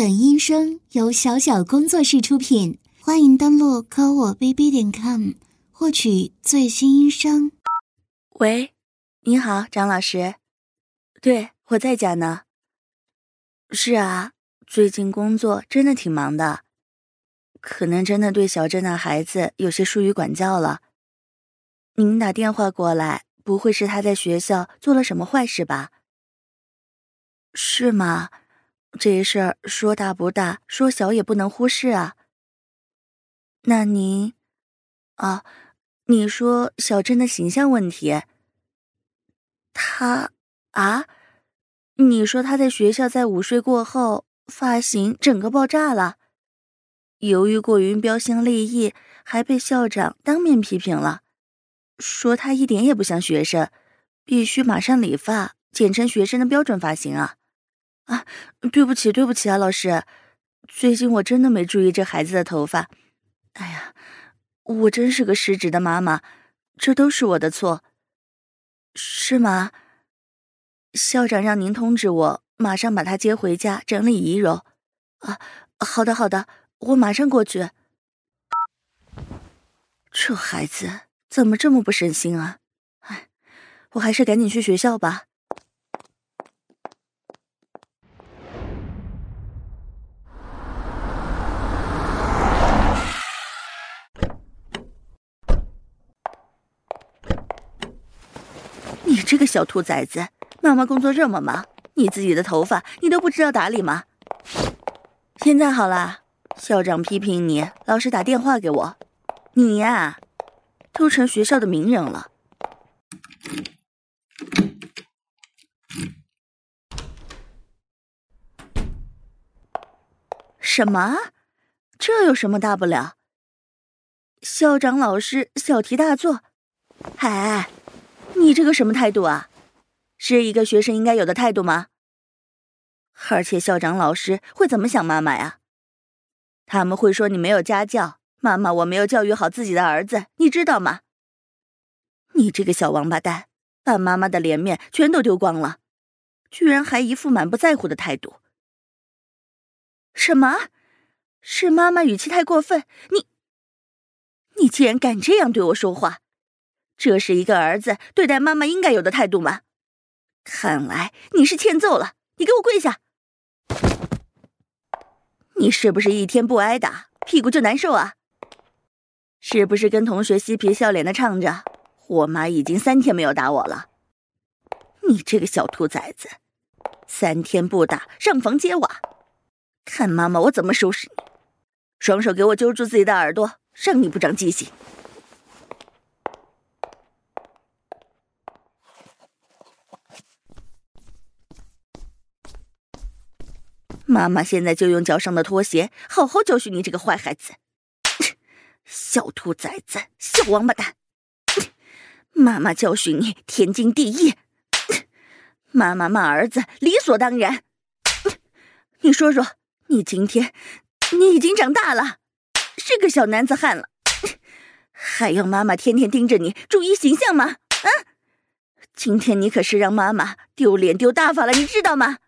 本音声由小小工作室出品，欢迎登录科我 bb 点 com 获取最新音声。喂，你好，张老师。对，我在家呢。是啊，最近工作真的挺忙的，可能真的对小镇的孩子有些疏于管教了。您打电话过来，不会是他在学校做了什么坏事吧？是吗？这事儿说大不大，说小也不能忽视啊。那您，啊，你说小镇的形象问题，他啊，你说他在学校在午睡过后发型整个爆炸了，由于过于标新立异，还被校长当面批评了，说他一点也不像学生，必须马上理发，剪成学生的标准发型啊。啊，对不起，对不起啊，老师，最近我真的没注意这孩子的头发。哎呀，我真是个失职的妈妈，这都是我的错，是吗？校长让您通知我，马上把他接回家整理仪容。啊，好的，好的，我马上过去。这孩子怎么这么不省心啊？哎，我还是赶紧去学校吧。这个小兔崽子，妈妈工作这么忙，你自己的头发你都不知道打理吗？现在好了，校长批评你，老师打电话给我，你呀，都成学校的名人了。什么？这有什么大不了？校长老师小题大做，哎。你这个什么态度啊？是一个学生应该有的态度吗？而且校长老师会怎么想妈妈呀？他们会说你没有家教，妈妈我没有教育好自己的儿子，你知道吗？你这个小王八蛋，把妈妈的脸面全都丢光了，居然还一副满不在乎的态度。什么？是妈妈语气太过分？你，你竟然敢这样对我说话？这是一个儿子对待妈妈应该有的态度吗？看来你是欠揍了，你给我跪下！你是不是一天不挨打，屁股就难受啊？是不是跟同学嬉皮笑脸的唱着“我妈已经三天没有打我了”？你这个小兔崽子，三天不打，上房揭瓦！看妈妈我怎么收拾你！双手给我揪住自己的耳朵，让你不长记性！妈妈现在就用脚上的拖鞋好好教训你这个坏孩子，小兔崽子，小王八蛋！妈妈教训你天经地义，妈妈骂儿子理所当然。你说说，你今天你已经长大了，是个小男子汉了，还要妈妈天天盯着你注意形象吗？啊！今天你可是让妈妈丢脸丢大发了，你知道吗？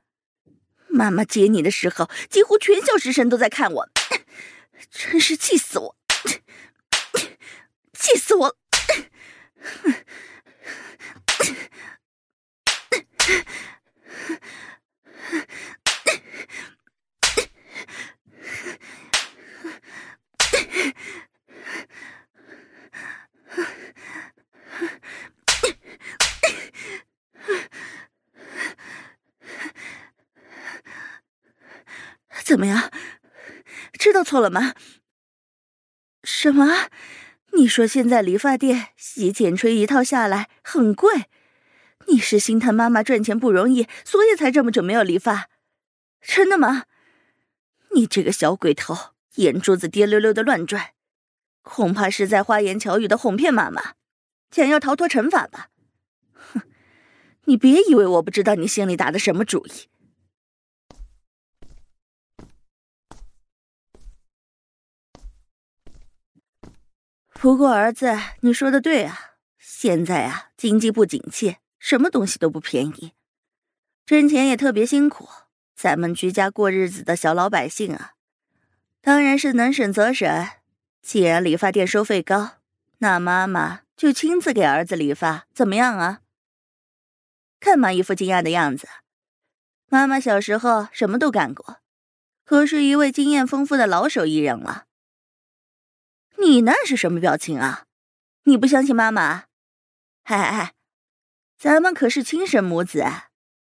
妈妈接你的时候，几乎全校师生都在看我，真是气死我！气死我！怎么样？知道错了吗？什么？你说现在理发店洗剪吹一套下来很贵，你是心疼妈妈赚钱不容易，所以才这么久没有理发？真的吗？你这个小鬼头，眼珠子滴溜溜的乱转，恐怕是在花言巧语的哄骗妈妈，想要逃脱惩罚吧？哼！你别以为我不知道你心里打的什么主意。不过儿子，你说的对啊，现在啊，经济不景气，什么东西都不便宜，挣钱也特别辛苦。咱们居家过日子的小老百姓啊，当然是能省则省。既然理发店收费高，那妈妈就亲自给儿子理发，怎么样啊？看妈一副惊讶的样子。妈妈小时候什么都干过，可是一位经验丰富的老手艺人了。你那是什么表情啊？你不相信妈妈？哎哎，咱们可是亲生母子，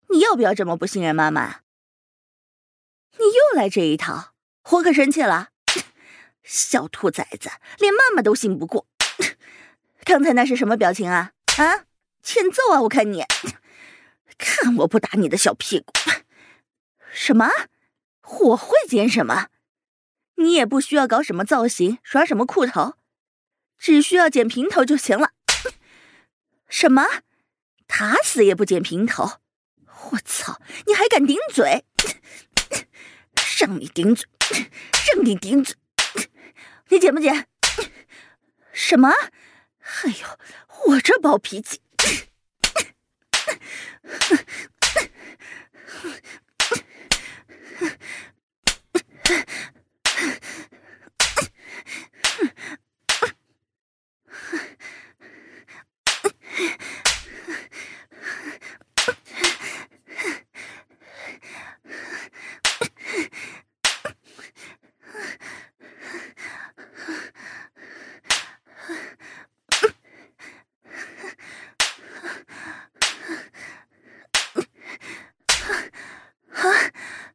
你要不要这么不信任妈妈？你又来这一套，我可生气了！小兔崽子，连妈妈都信不过。刚才那是什么表情啊？啊，欠揍啊！我看你，看我不打你的小屁股！什么？我会剪什么？你也不需要搞什么造型，耍什么酷头，只需要剪平头就行了。什么？打死也不剪平头！我操！你还敢顶嘴？让你顶嘴！让你顶嘴！你剪不剪？什么？哎呦，我这暴脾气！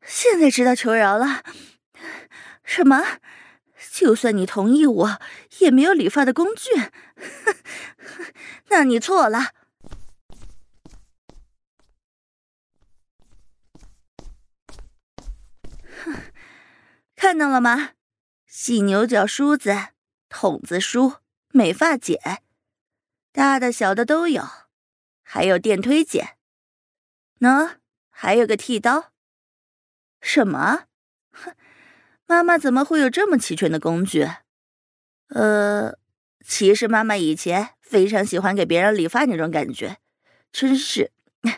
现在知道求饶了？什么？就算你同意我，也没有理发的工具。那你错了。哼看到了吗？细牛角梳子、筒子梳、美发剪，大的小的都有，还有电推剪。喏，还有个剃刀。什么？哼，妈妈怎么会有这么齐全的工具？呃，其实妈妈以前非常喜欢给别人理发那种感觉，真是……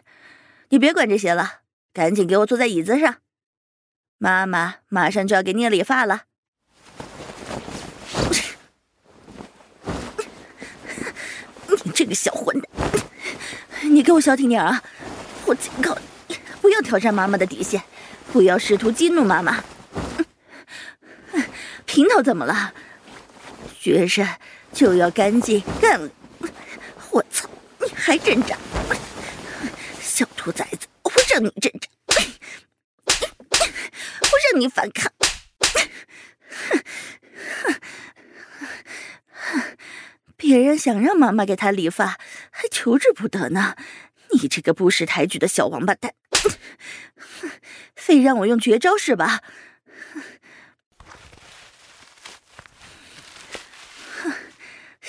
你别管这些了，赶紧给我坐在椅子上，妈妈马上就要给你理发了。你这个小混蛋，你给我消停点啊！我警告你，不要挑战妈妈的底线。不要试图激怒妈妈。平头怎么了？学生就要干净干了。我操！你还挣扎？小兔崽子，我让你挣扎，我让你反抗。别人想让妈妈给他理发，还求之不得呢。你这个不识抬举的小王八蛋！非让我用绝招是吧？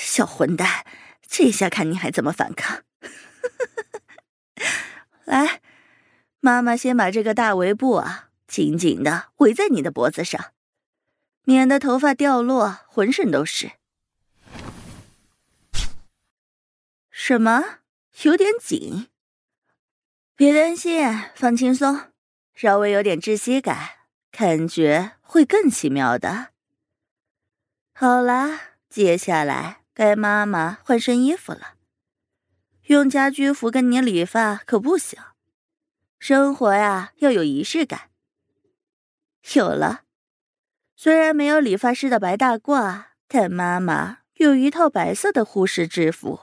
小混蛋，这下看你还怎么反抗！来，妈妈先把这个大围布啊紧紧的围在你的脖子上，免得头发掉落，浑身都是。什么？有点紧？别担心，放轻松。稍微有点窒息感，感觉会更奇妙的。好啦，接下来该妈妈换身衣服了。用家居服跟你理发可不行，生活呀要有仪式感。有了，虽然没有理发师的白大褂，但妈妈有一套白色的护士制服，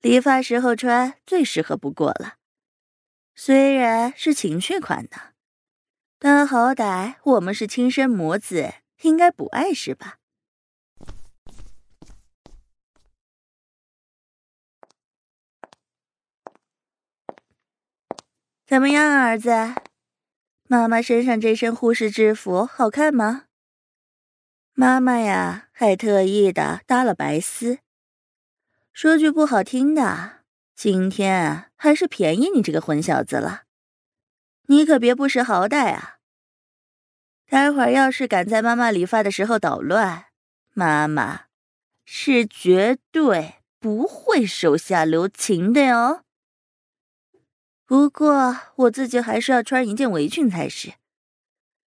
理发时候穿最适合不过了。虽然是情趣款的，但好歹我们是亲生母子，应该不碍事吧？怎么样，儿子？妈妈身上这身护士制服好看吗？妈妈呀，还特意的搭了白丝。说句不好听的。今天还是便宜你这个混小子了，你可别不识好歹啊！待会儿要是敢在妈妈理发的时候捣乱，妈妈是绝对不会手下留情的哟。不过我自己还是要穿一件围裙才是，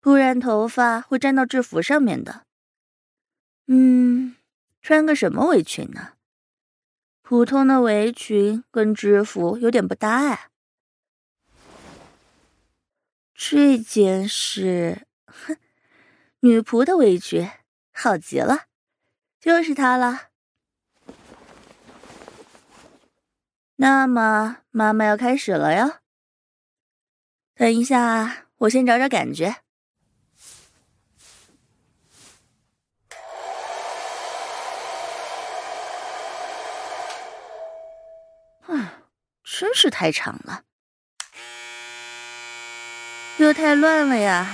不然头发会粘到制服上面的。嗯，穿个什么围裙呢？普通的围裙跟制服有点不搭哎。这件是，哼，女仆的围裙，好极了，就是它了。那么，妈妈要开始了哟。等一下，我先找找感觉。啊，真是太长了，又太乱了呀。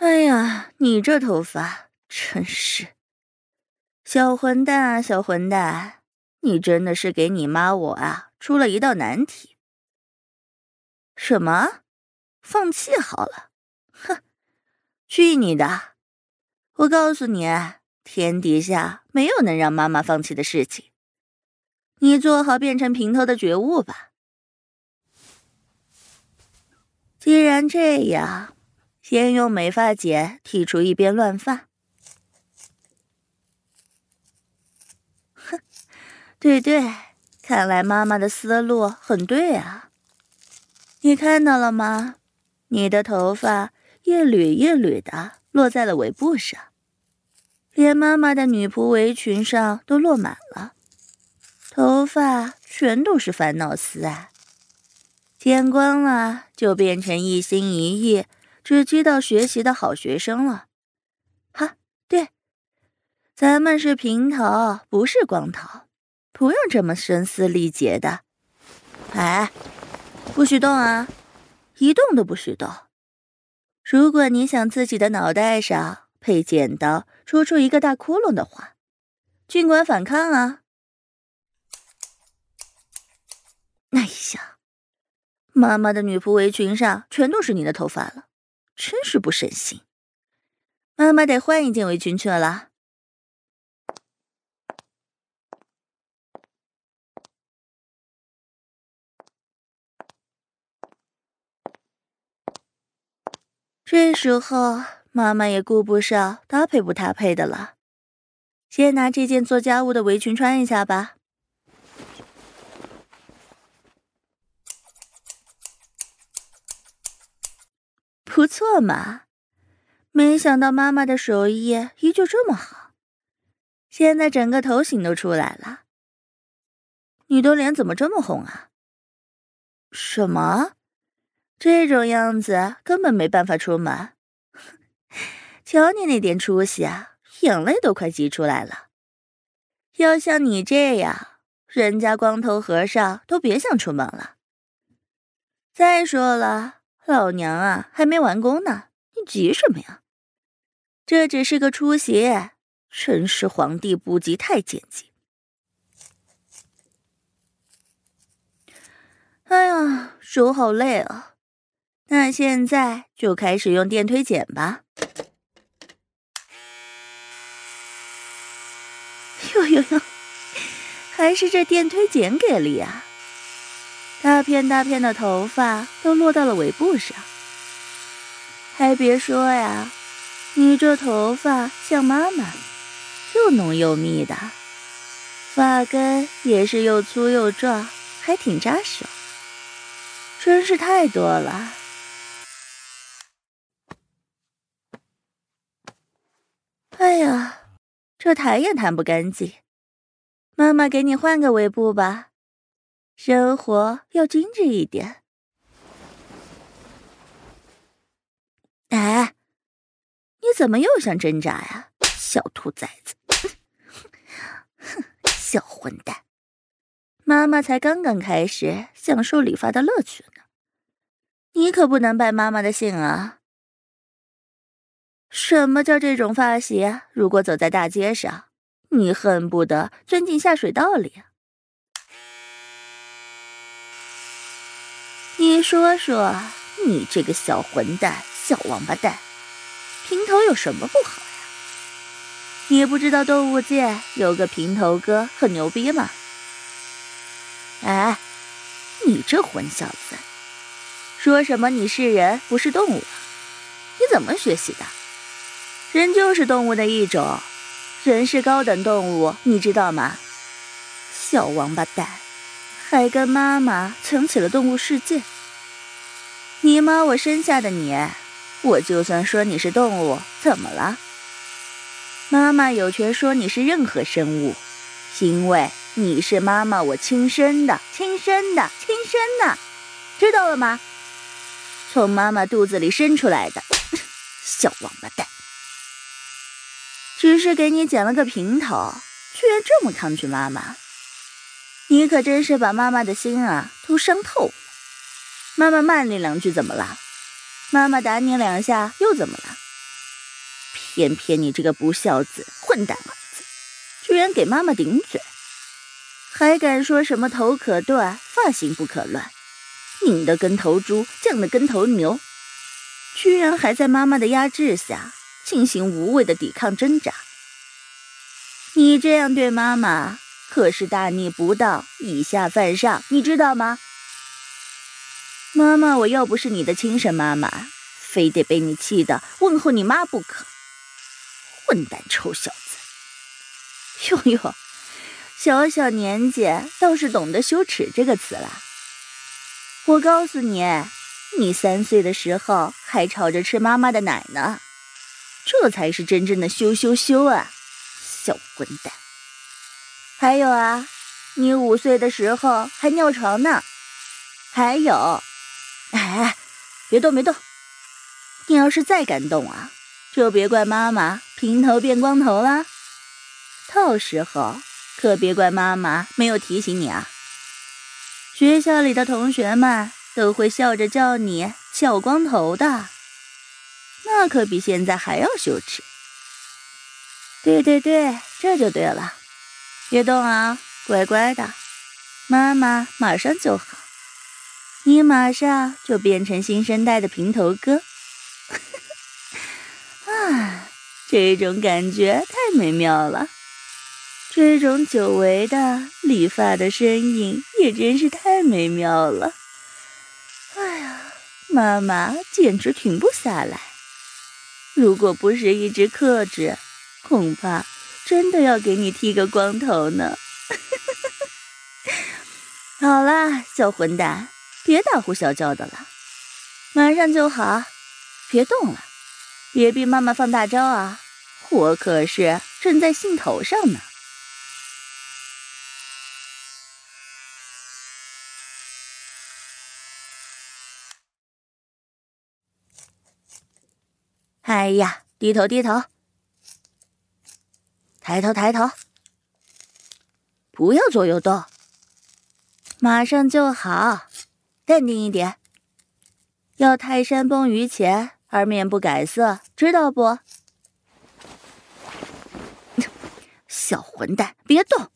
哎呀，你这头发真是小混蛋啊！小混蛋，你真的是给你妈我啊出了一道难题。什么？放弃好了？哼，去你的！我告诉你，天底下没有能让妈妈放弃的事情。你做好变成平头的觉悟吧。既然这样。先用美发剪剔除一边乱发。哼，对对，看来妈妈的思路很对啊。你看到了吗？你的头发一缕一缕的落在了围布上，连妈妈的女仆围裙上都落满了，头发全都是烦恼丝啊！剪光了就变成一心一意。只知道学习的好学生了，哈，对，咱们是平头，不是光头，不用这么声嘶力竭的。哎，不许动啊，一动都不许动。如果你想自己的脑袋上被剪刀戳出一个大窟窿的话，尽管反抗啊！哎呀，妈妈的女仆围裙上全都是你的头发了。真是不省心，妈妈得换一件围裙去了。这时候，妈妈也顾不上搭配不搭配的了，先拿这件做家务的围裙穿一下吧。不错嘛，没想到妈妈的手艺依旧这么好，现在整个头型都出来了。你的脸怎么这么红啊？什么？这种样子根本没办法出门。瞧你那点出息啊，眼泪都快挤出来了。要像你这样，人家光头和尚都别想出门了。再说了。老娘啊，还没完工呢，你急什么呀？这只是个出席，真是皇帝不急太监急。哎呀，手好累啊！那现在就开始用电推剪吧。哟哟哟，还是这电推剪给力啊！大片大片的头发都落到了围布上，还别说呀，你这头发像妈妈，又浓又密的，发根也是又粗又壮，还挺扎手，真是太多了。哎呀，这弹也弹不干净，妈妈给你换个围布吧。生活要精致一点。哎，你怎么又想挣扎呀，小兔崽子！哼，小混蛋！妈妈才刚刚开始享受理发的乐趣呢，你可不能败妈妈的兴啊！什么叫这种发型？如果走在大街上，你恨不得钻进下水道里。你说说，你这个小混蛋、小王八蛋，平头有什么不好呀？你不知道动物界有个平头哥很牛逼吗？哎，你这混小子，说什么你是人不是动物？你怎么学习的？人就是动物的一种，人是高等动物，你知道吗？小王八蛋，还跟妈妈蹭起了动物世界。你妈我生下的你，我就算说你是动物，怎么了？妈妈有权说你是任何生物，因为你是妈妈我亲生的、亲生的、亲生的，知道了吗？从妈妈肚子里生出来的，小王八蛋。只是给你剪了个平头，居然这么抗拒妈妈，你可真是把妈妈的心啊都伤透了。妈妈骂你两句怎么了？妈妈打你两下又怎么了？偏偏你这个不孝子、混蛋儿子，居然给妈妈顶嘴，还敢说什么头可断、发型不可乱，拧得跟头猪，犟得跟头牛，居然还在妈妈的压制下进行无谓的抵抗挣扎。你这样对妈妈可是大逆不道、以下犯上，你知道吗？妈妈，我又不是你的亲生妈妈，非得被你气得问候你妈不可。混蛋臭小子！哟哟，小小年纪倒是懂得“羞耻”这个词了。我告诉你，你三岁的时候还吵着吃妈妈的奶呢，这才是真正的羞羞羞啊！小混蛋！还有啊，你五岁的时候还尿床呢。还有，哎，别动别动！你要是再敢动啊，就别怪妈妈。平头变光头了，到时候可别怪妈妈没有提醒你啊！学校里的同学们都会笑着叫你“小光头”的，那可比现在还要羞耻。对对对，这就对了，别动啊，乖乖的，妈妈马上就好，你马上就变成新生代的平头哥。啊！这种感觉太美妙了，这种久违的理发的声音也真是太美妙了。哎呀，妈妈简直停不下来，如果不是一直克制，恐怕真的要给你剃个光头呢。好了，小混蛋，别大呼小叫的了，马上就好，别动了。别逼妈妈放大招啊！我可是正在兴头上呢。哎呀，低头低头，抬头抬头，不要左右动，马上就好，淡定一点，要泰山崩于前。而面不改色，知道不？小混蛋，别动！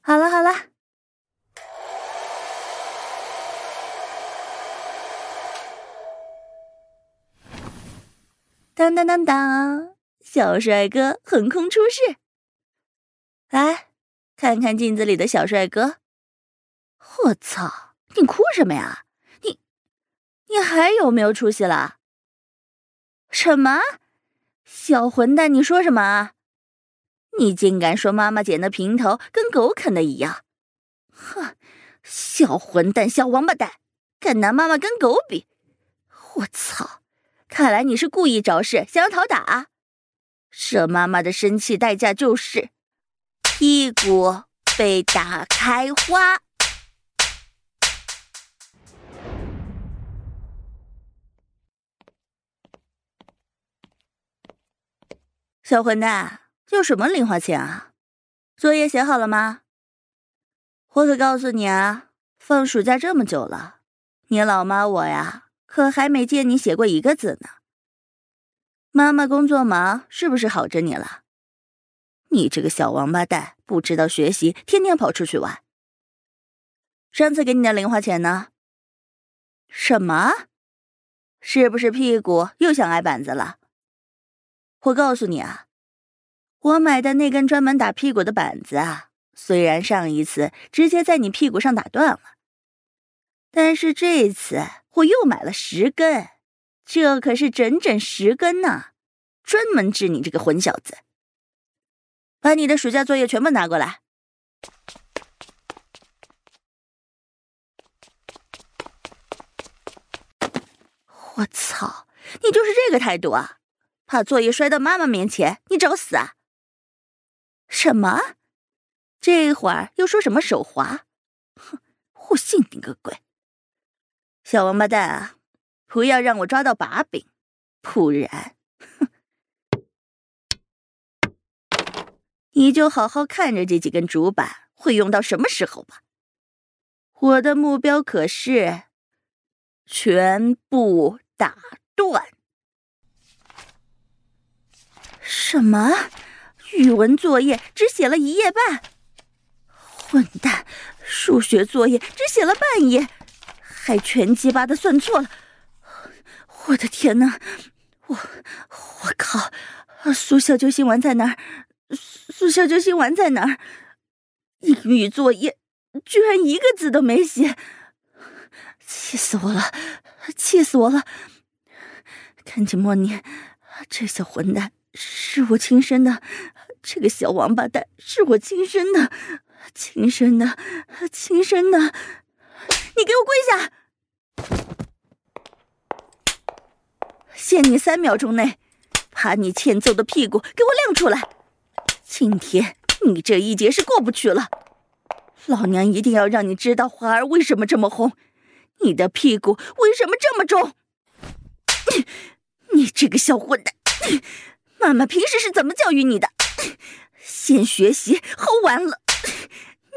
好了好了，当当当当，小帅哥横空出世！来，看看镜子里的小帅哥。我操！你哭什么呀？你，你还有没有出息了？什么？小混蛋，你说什么？你竟敢说妈妈剪的平头跟狗啃的一样？哼！小混蛋，小王八蛋，敢拿妈妈跟狗比？我操！看来你是故意找事，想要讨打。这妈妈的生气代价就是屁股被打开花。小混蛋，要什么零花钱啊？作业写好了吗？我可告诉你啊，放暑假这么久了，你老妈我呀，可还没见你写过一个字呢。妈妈工作忙，是不是好着你了？你这个小王八蛋，不知道学习，天天跑出去玩。上次给你的零花钱呢？什么？是不是屁股又想挨板子了？我告诉你啊，我买的那根专门打屁股的板子啊，虽然上一次直接在你屁股上打断了，但是这次我又买了十根，这可是整整十根呢，专门治你这个混小子。把你的暑假作业全部拿过来。我操！你就是这个态度啊？把作业摔到妈妈面前，你找死啊？什么？这会儿又说什么手滑？哼！我信你个鬼！小王八蛋啊！不要让我抓到把柄，不然，哼！你就好好看着这几根主板会用到什么时候吧。我的目标可是全部。打断？什么？语文作业只写了一页半？混蛋！数学作业只写了半页，还全鸡巴的算错了！我的天哪！我我靠！速效救心丸在哪儿？速效救心丸在哪儿？英语作业居然一个字都没写！气死我了！气死我了！赶紧默念，这小混蛋是我亲生的，这个小王八蛋是我亲生的，亲生的，亲生的！你给我跪下！限你三秒钟内，把你欠揍的屁股给我亮出来！今天你这一劫是过不去了，老娘一定要让你知道花儿为什么这么红。你的屁股为什么这么重？你这个小混蛋！妈妈平时是怎么教育你的？先学习后玩乐。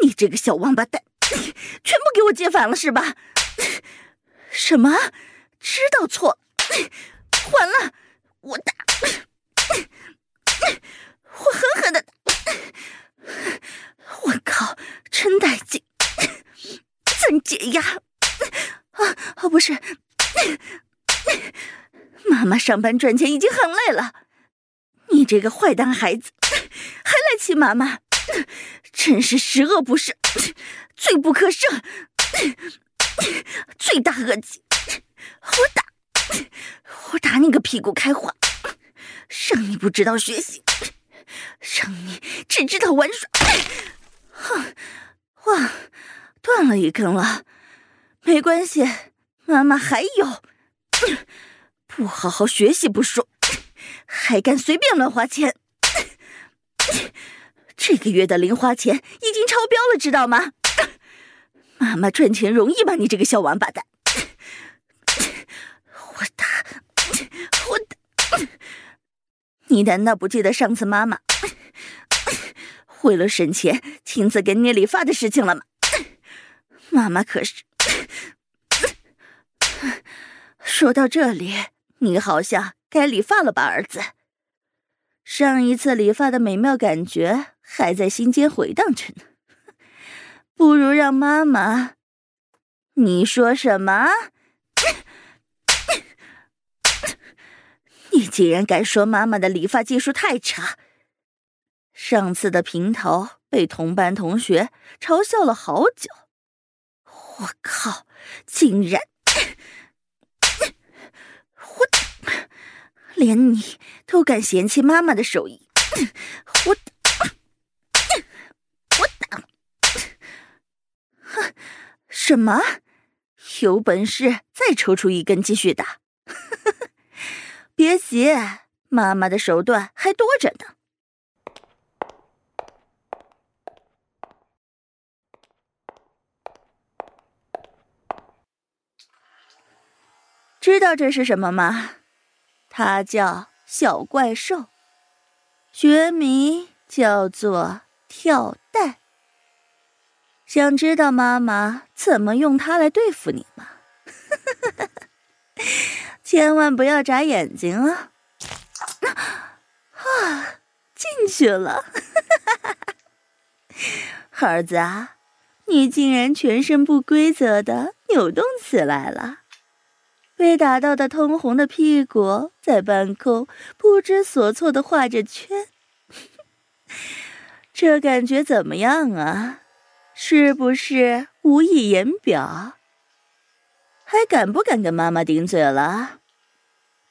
你这个小王八蛋，全部给我接反了是吧？什么？知道错？完了！我打！我狠狠的打！我靠！真带劲！真解压！啊啊！不是，妈妈上班赚钱已经很累了，你这个坏蛋孩子还来气妈妈，真是十恶不赦，罪不可赦，罪大恶极！我打，我打你个屁股开花，让你不知道学习，让你只知道玩耍！哼，哇，断了一根了。没关系，妈妈还有。不好好学习不说，还敢随便乱花钱。这个月的零花钱已经超标了，知道吗？妈妈赚钱容易吗？你这个小王八蛋！我打，我打！你难道不记得上次妈妈为了省钱亲自给你理发的事情了吗？妈妈可是……说到这里，你好像该理发了吧，儿子？上一次理发的美妙感觉还在心间回荡着呢。不如让妈妈……你说什么？你竟然敢说妈妈的理发技术太差？上次的平头被同班同学嘲笑了好久。我靠！竟然我！连你都敢嫌弃妈妈的手艺，我打，哼，什么？有本事再抽出一根继续打！别急，妈妈的手段还多着呢。知道这是什么吗？它叫小怪兽，学名叫做跳蛋。想知道妈妈怎么用它来对付你吗？千万不要眨眼睛啊！啊，进去了！儿子啊，你竟然全身不规则的扭动起来了！被打到的通红的屁股在半空不知所措的画着圈，这感觉怎么样啊？是不是无以言表？还敢不敢跟妈妈顶嘴了？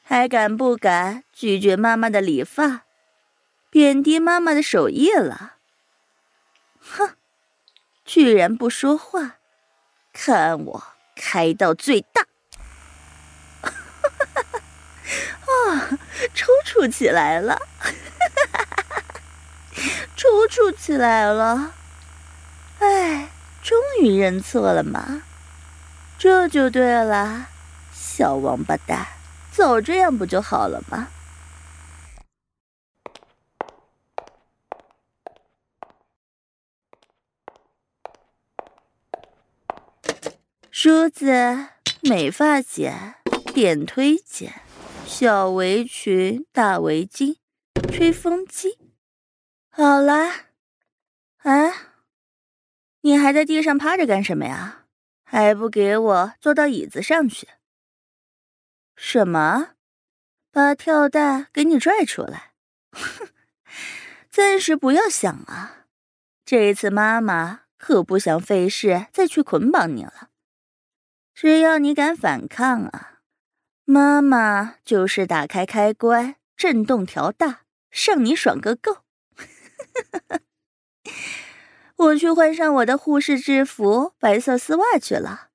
还敢不敢拒绝妈妈的理发，贬低妈妈的手艺了？哼，居然不说话，看我开到最大！啊，抽搐起来了，抽搐起来了！哎，终于认错了嘛，这就对了，小王八蛋，早这样不就好了吗？梳子、美发剪、电推剪、小围裙、大围巾、吹风机，好了，啊，你还在地上趴着干什么呀？还不给我坐到椅子上去？什么？把跳蛋给你拽出来？哼，暂时不要想啊，这一次妈妈可不想费事再去捆绑你了。只要你敢反抗啊，妈妈就是打开开关，震动调大，让你爽个够。我去换上我的护士制服，白色丝袜去了。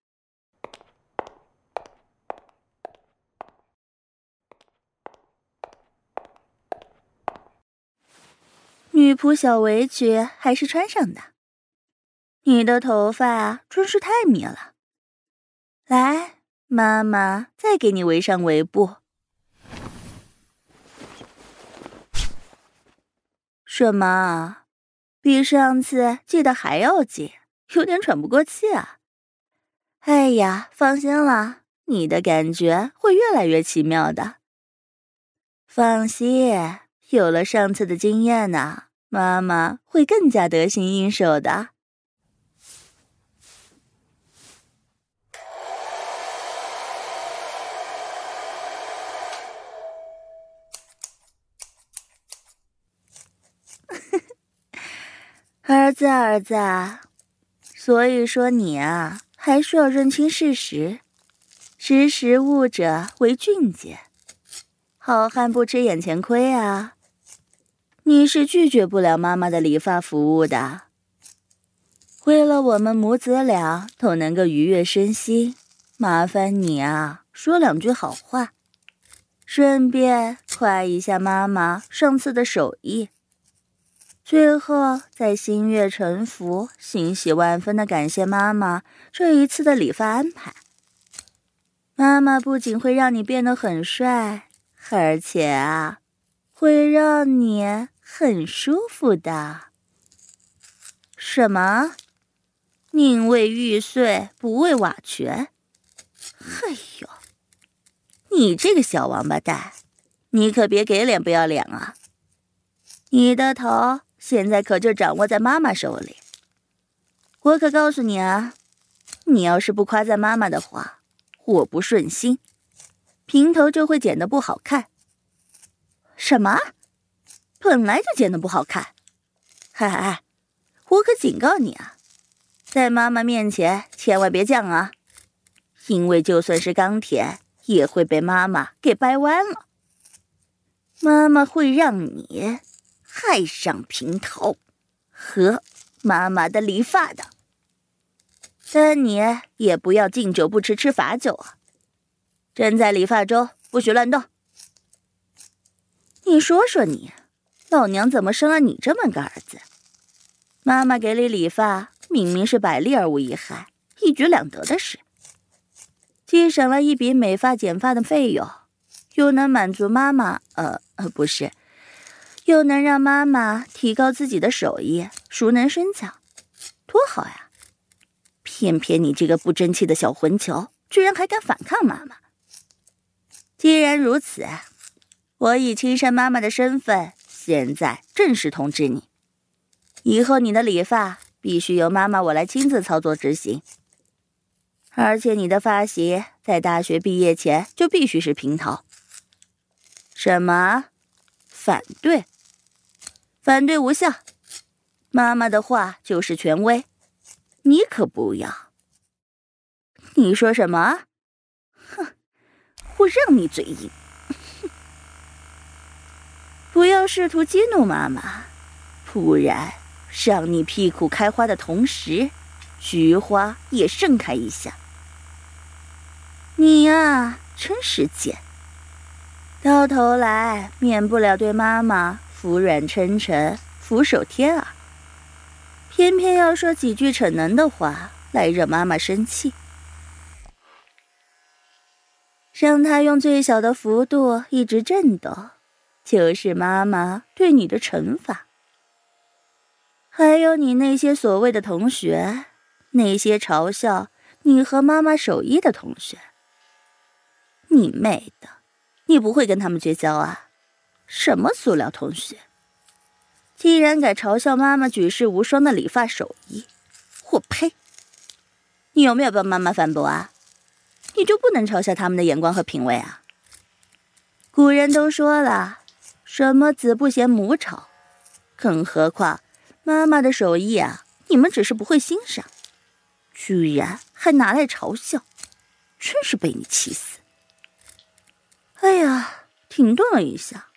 女仆小围裙还是穿上的。你的头发真是太密了。来，妈妈再给你围上围布。什么？比上次系得还要紧，有点喘不过气啊！哎呀，放心了，你的感觉会越来越奇妙的。放心，有了上次的经验呢，妈妈会更加得心应手的。儿子，儿子，所以说你啊，还需要认清事实，识时务者为俊杰。好汉不吃眼前亏啊！你是拒绝不了妈妈的理发服务的。为了我们母子俩都能够愉悦身心，麻烦你啊，说两句好话，顺便夸一下妈妈上次的手艺。最后，再心悦诚服、欣喜万分的感谢妈妈这一次的理发安排。妈妈不仅会让你变得很帅，而且啊，会让你很舒服的。什么？宁为玉碎，不为瓦全。哎呦，你这个小王八蛋，你可别给脸不要脸啊！你的头。现在可就掌握在妈妈手里。我可告诉你啊，你要是不夸赞妈妈的话，我不顺心，平头就会剪得不好看。什么？本来就剪得不好看？嗨嗨，我可警告你啊，在妈妈面前千万别犟啊，因为就算是钢铁，也会被妈妈给掰弯了。妈妈会让你。爱上平头和妈妈的理发的，但你也不要敬酒不吃吃罚酒啊！正在理发中，不许乱动。你说说你，老娘怎么生了你这么个儿子？妈妈给你理发，明明是百利而无一害，一举两得的事，既省了一笔美发剪发的费用，又能满足妈妈……呃呃，不是。又能让妈妈提高自己的手艺，熟能生巧，多好呀！偏偏你这个不争气的小混球，居然还敢反抗妈妈。既然如此，我以亲生妈妈的身份，现在正式通知你：以后你的理发必须由妈妈我来亲自操作执行。而且你的发型在大学毕业前就必须是平头。什么？反对？反对无效。妈妈的话就是权威，你可不要。你说什么？哼，我让你嘴硬。不要试图激怒妈妈，不然让你屁股开花的同时，菊花也盛开一下。你呀，真是贱！到头来免不了对妈妈服软称臣、俯首贴耳，偏偏要说几句逞能的话来惹妈妈生气，让他用最小的幅度一直震动，就是妈妈对你的惩罚。还有你那些所谓的同学，那些嘲笑你和妈妈手艺的同学。你妹的！你不会跟他们绝交啊？什么塑料同学？竟然敢嘲笑妈妈举世无双的理发手艺！我呸！你有没有帮妈妈反驳啊？你就不能嘲笑他们的眼光和品味啊？古人都说了，什么子不嫌母丑，更何况妈妈的手艺啊，你们只是不会欣赏，居然还拿来嘲笑，真是被你气死！哎呀，停顿了一下，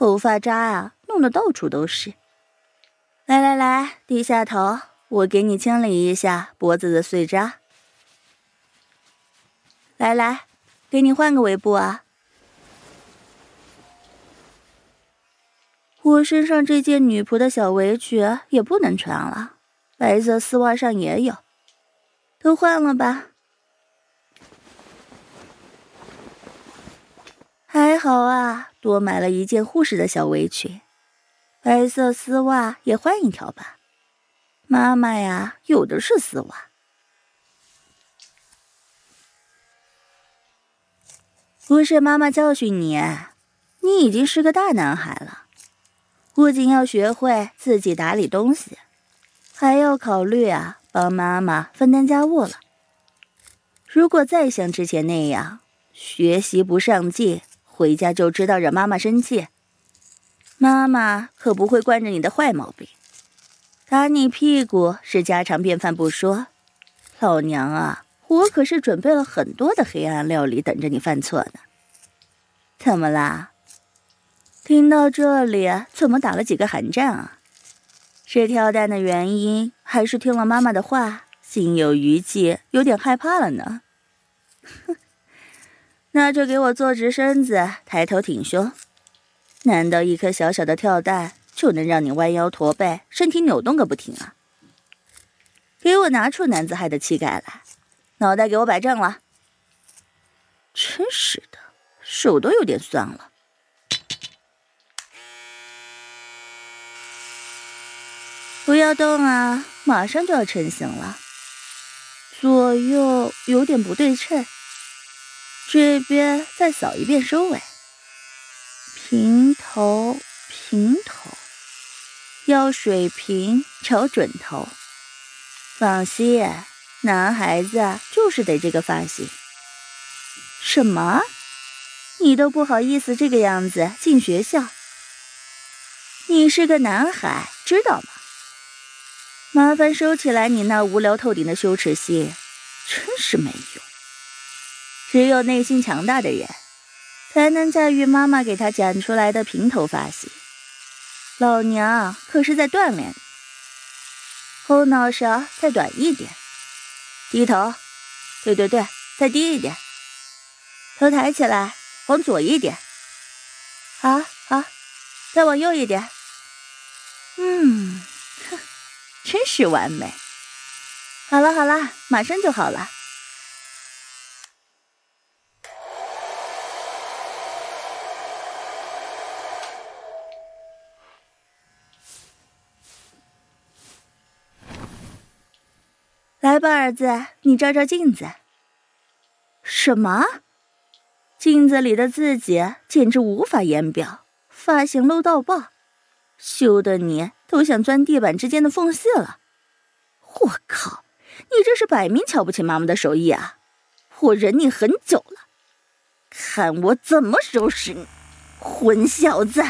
头发渣啊，弄得到处都是。来来来，低下头，我给你清理一下脖子的碎渣。来来，给你换个围布啊。我身上这件女仆的小围裙也不能穿了，白色丝袜上也有，都换了吧。还好啊，多买了一件护士的小围裙，白色丝袜也换一条吧。妈妈呀，有的是丝袜。不是妈妈教训你，你已经是个大男孩了，不仅要学会自己打理东西，还要考虑啊，帮妈妈分担家务了。如果再像之前那样学习不上进，回家就知道惹妈妈生气，妈妈可不会惯着你的坏毛病，打你屁股是家常便饭不说，老娘啊，我可是准备了很多的黑暗料理等着你犯错呢。怎么啦？听到这里怎么打了几个寒战啊？是跳蛋的原因，还是听了妈妈的话，心有余悸，有点害怕了呢？哼。那就给我坐直身子，抬头挺胸。难道一颗小小的跳蛋就能让你弯腰驼背，身体扭动个不停啊？给我拿出男子汉的气概来，脑袋给我摆正了。真是的，手都有点酸了。不要动啊，马上就要成型了。左右有点不对称。这边再扫一遍收尾，平头平头，要水平，找准头。放心，男孩子就是得这个发型。什么？你都不好意思这个样子进学校？你是个男孩，知道吗？麻烦收起来你那无聊透顶的羞耻心，真是没用。只有内心强大的人，才能驾驭妈妈给他剪出来的平头发型。老娘可是在锻炼，后脑勺再短一点，低头，对对对，再低一点，头抬起来，往左一点，好，好，再往右一点，嗯，哼，真是完美。好了好了，马上就好了。吧，儿子，你照照镜子。什么？镜子里的自己简直无法言表，发型漏到爆，羞得你都想钻地板之间的缝隙了。我靠，你这是摆明瞧不起妈妈的手艺啊！我忍你很久了，看我怎么收拾你，混小子！